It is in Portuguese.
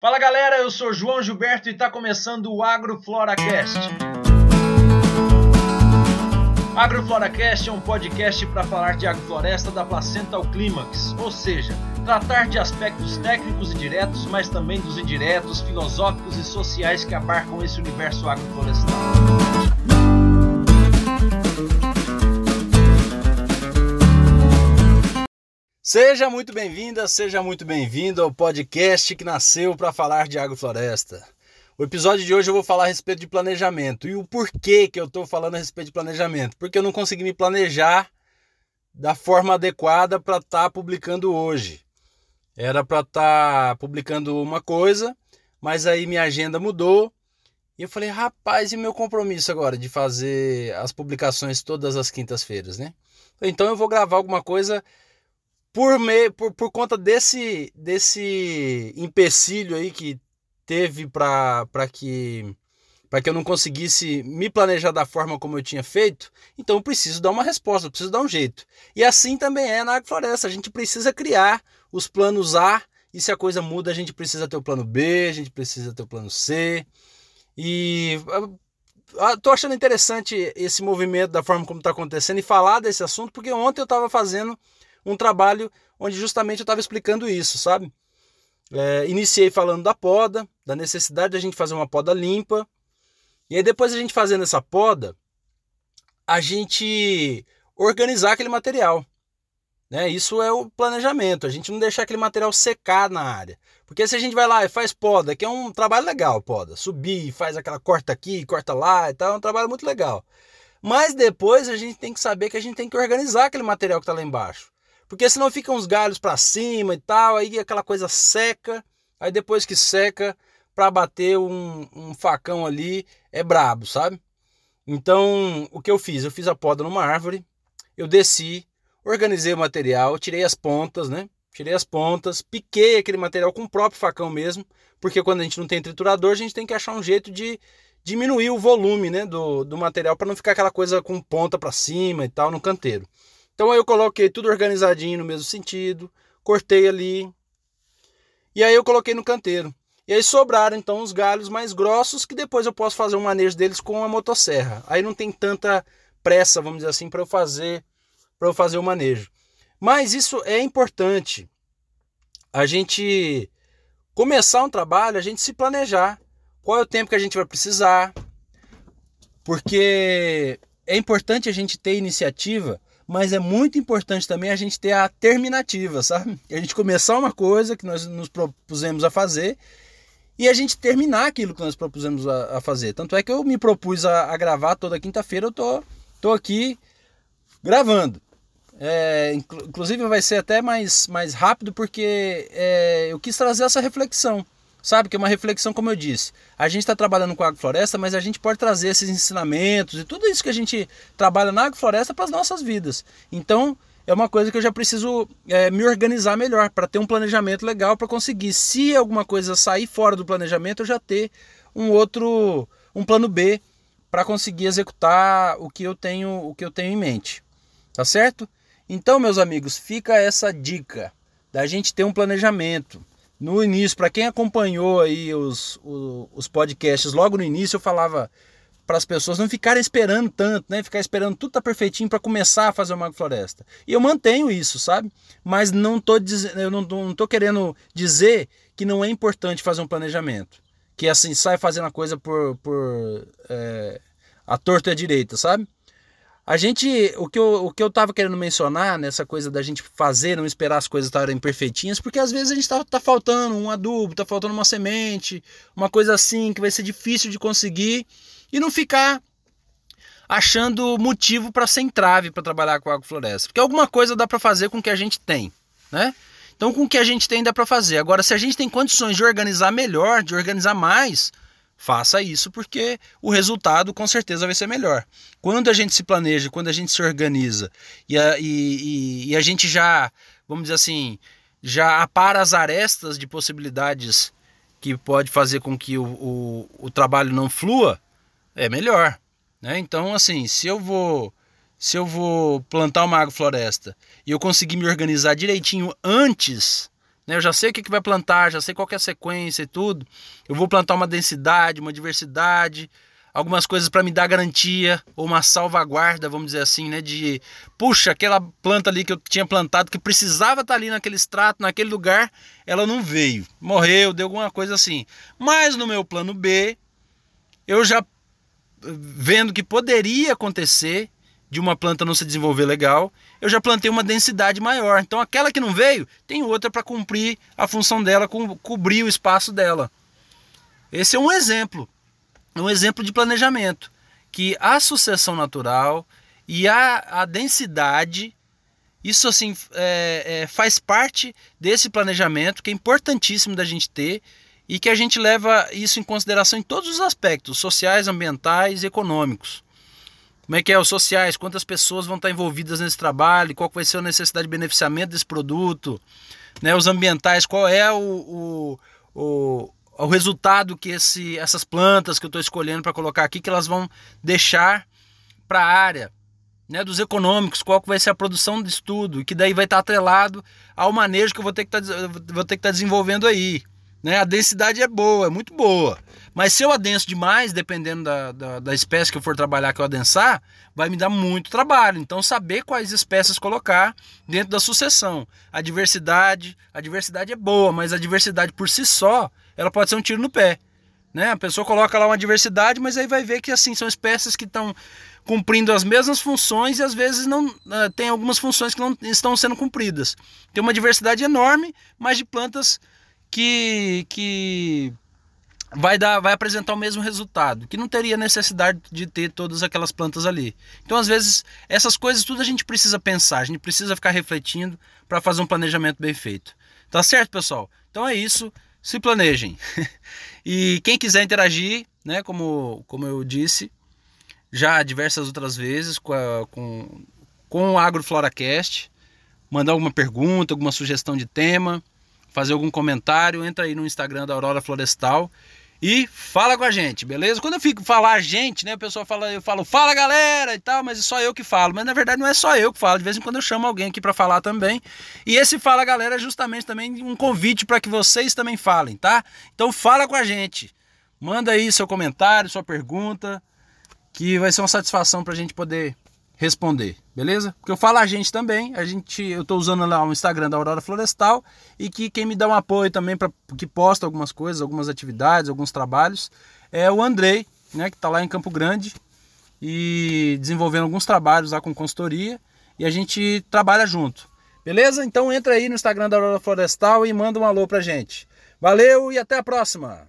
Fala galera, eu sou João Gilberto e está começando o AgroFloracast. AgroFloracast é um podcast para falar de agrofloresta da placenta ao clímax, ou seja, tratar de aspectos técnicos e diretos, mas também dos indiretos, filosóficos e sociais que abarcam esse universo agroflorestal. Seja muito bem-vinda, seja muito bem-vindo ao podcast que nasceu para falar de agrofloresta. O episódio de hoje eu vou falar a respeito de planejamento. E o porquê que eu estou falando a respeito de planejamento? Porque eu não consegui me planejar da forma adequada para estar tá publicando hoje. Era para estar tá publicando uma coisa, mas aí minha agenda mudou. E eu falei, rapaz, e meu compromisso agora de fazer as publicações todas as quintas-feiras, né? Então eu vou gravar alguma coisa por, me, por, por conta desse, desse empecilho aí que teve para que para que eu não conseguisse me planejar da forma como eu tinha feito, então eu preciso dar uma resposta, preciso dar um jeito. E assim também é na agrofloresta, a gente precisa criar os planos A, e se a coisa muda, a gente precisa ter o plano B, a gente precisa ter o plano C. E estou achando interessante esse movimento da forma como está acontecendo e falar desse assunto, porque ontem eu estava fazendo um trabalho onde justamente eu estava explicando isso, sabe? É, iniciei falando da poda, da necessidade da gente fazer uma poda limpa. E aí depois a gente fazendo essa poda, a gente organizar aquele material. Né? Isso é o planejamento, a gente não deixar aquele material secar na área. Porque se a gente vai lá e faz poda, que é um trabalho legal, poda, subir, faz aquela corta aqui, corta lá e tal, é um trabalho muito legal. Mas depois a gente tem que saber que a gente tem que organizar aquele material que está lá embaixo. Porque senão ficam uns galhos para cima e tal, aí aquela coisa seca. Aí depois que seca, para bater um, um, facão ali é brabo, sabe? Então, o que eu fiz? Eu fiz a poda numa árvore, eu desci, organizei o material, tirei as pontas, né? Tirei as pontas, piquei aquele material com o próprio facão mesmo, porque quando a gente não tem triturador, a gente tem que achar um jeito de diminuir o volume né, do, do material para não ficar aquela coisa com ponta para cima e tal no canteiro. Então aí eu coloquei tudo organizadinho no mesmo sentido, cortei ali. E aí eu coloquei no canteiro. E aí sobraram então os galhos mais grossos que depois eu posso fazer um manejo deles com a motosserra. Aí não tem tanta pressa, vamos dizer assim, para eu fazer para eu fazer o manejo. Mas isso é importante. A gente começar um trabalho, a gente se planejar. Qual é o tempo que a gente vai precisar? Porque é importante a gente ter iniciativa mas é muito importante também a gente ter a terminativa, sabe? A gente começar uma coisa que nós nos propusemos a fazer e a gente terminar aquilo que nós propusemos a, a fazer. Tanto é que eu me propus a, a gravar toda quinta-feira, eu tô, tô aqui gravando. É, inclusive vai ser até mais, mais rápido porque é, eu quis trazer essa reflexão. Sabe que é uma reflexão, como eu disse. A gente está trabalhando com a agrofloresta, mas a gente pode trazer esses ensinamentos e tudo isso que a gente trabalha na agrofloresta para as nossas vidas. Então, é uma coisa que eu já preciso é, me organizar melhor para ter um planejamento legal para conseguir, se alguma coisa sair fora do planejamento, eu já ter um outro, um plano B para conseguir executar o que eu tenho, o que eu tenho em mente. Tá certo? Então, meus amigos, fica essa dica da gente ter um planejamento no início, para quem acompanhou aí os, os, os, podcasts, logo no início eu falava para as pessoas não ficarem esperando tanto, né? Ficar esperando tudo tá perfeitinho para começar a fazer uma floresta. E eu mantenho isso, sabe? Mas não tô dizendo, eu não, não tô querendo dizer que não é importante fazer um planejamento, que assim sai fazendo a coisa por, por é, a torta e a direita, sabe? A gente, o que, eu, o que eu tava querendo mencionar nessa coisa da gente fazer, não esperar as coisas estarem perfeitinhas, porque às vezes a gente tá, tá faltando um adubo, tá faltando uma semente, uma coisa assim que vai ser difícil de conseguir e não ficar achando motivo para ser entrave para trabalhar com agrofloresta. Porque alguma coisa dá para fazer com o que a gente tem, né? Então com o que a gente tem dá para fazer. Agora se a gente tem condições de organizar melhor, de organizar mais, faça isso porque o resultado com certeza vai ser melhor. Quando a gente se planeja, quando a gente se organiza e a, e, e a gente já, vamos dizer assim, já apara as arestas de possibilidades que pode fazer com que o, o, o trabalho não flua, é melhor. Né? Então, assim, se eu vou se eu vou plantar uma agrofloresta e eu conseguir me organizar direitinho antes né? Eu já sei o que, que vai plantar, já sei qual é a sequência e tudo. Eu vou plantar uma densidade, uma diversidade, algumas coisas para me dar garantia ou uma salvaguarda, vamos dizer assim, né? De puxa, aquela planta ali que eu tinha plantado que precisava estar tá ali naquele extrato, naquele lugar, ela não veio, morreu, deu alguma coisa assim. Mas no meu plano B, eu já vendo que poderia acontecer de uma planta não se desenvolver legal, eu já plantei uma densidade maior. Então aquela que não veio, tem outra para cumprir a função dela, co cobrir o espaço dela. Esse é um exemplo um exemplo de planejamento, que a sucessão natural e a, a densidade, isso assim é, é, faz parte desse planejamento que é importantíssimo da gente ter e que a gente leva isso em consideração em todos os aspectos, sociais, ambientais e econômicos. Como é que é os sociais? Quantas pessoas vão estar envolvidas nesse trabalho? Qual vai ser a necessidade de beneficiamento desse produto? Né, os ambientais, qual é o, o, o o resultado que esse, essas plantas que eu estou escolhendo para colocar aqui, que elas vão deixar para a área. Né, dos econômicos, qual que vai ser a produção de estudo, que daí vai estar atrelado ao manejo que eu vou ter que tá, estar tá desenvolvendo aí. Né? A densidade é boa, é muito boa. Mas se eu adenso demais, dependendo da, da, da, espécie que eu for trabalhar, que eu adensar, vai me dar muito trabalho. Então, saber quais espécies colocar dentro da sucessão. A diversidade, a diversidade é boa, mas a diversidade por si só, ela pode ser um tiro no pé. Né? A pessoa coloca lá uma diversidade, mas aí vai ver que assim são espécies que estão cumprindo as mesmas funções e às vezes não uh, tem algumas funções que não estão sendo cumpridas. Tem uma diversidade enorme, mas de plantas que, que vai dar vai apresentar o mesmo resultado, que não teria necessidade de ter todas aquelas plantas ali. Então, às vezes, essas coisas tudo a gente precisa pensar, a gente precisa ficar refletindo para fazer um planejamento bem feito. Tá certo, pessoal? Então é isso se planejem. e quem quiser interagir, né, como, como eu disse, já diversas outras vezes com, a, com, com o AgroFloracast, mandar alguma pergunta, alguma sugestão de tema, fazer algum comentário, entra aí no Instagram da Aurora Florestal e fala com a gente, beleza? Quando eu fico falar gente, né, o pessoal fala, eu falo, fala galera e tal, mas é só eu que falo. Mas na verdade não é só eu que falo, de vez em quando eu chamo alguém aqui para falar também. E esse fala galera é justamente também um convite para que vocês também falem, tá? Então fala com a gente. Manda aí seu comentário, sua pergunta, que vai ser uma satisfação para a gente poder responder, beleza? Porque eu falo a gente também, a gente, eu estou usando lá o Instagram da Aurora Florestal e que quem me dá um apoio também para que posta algumas coisas, algumas atividades, alguns trabalhos, é o Andrei, né, que está lá em Campo Grande e desenvolvendo alguns trabalhos lá com consultoria e a gente trabalha junto. Beleza? Então entra aí no Instagram da Aurora Florestal e manda um alô pra gente. Valeu e até a próxima.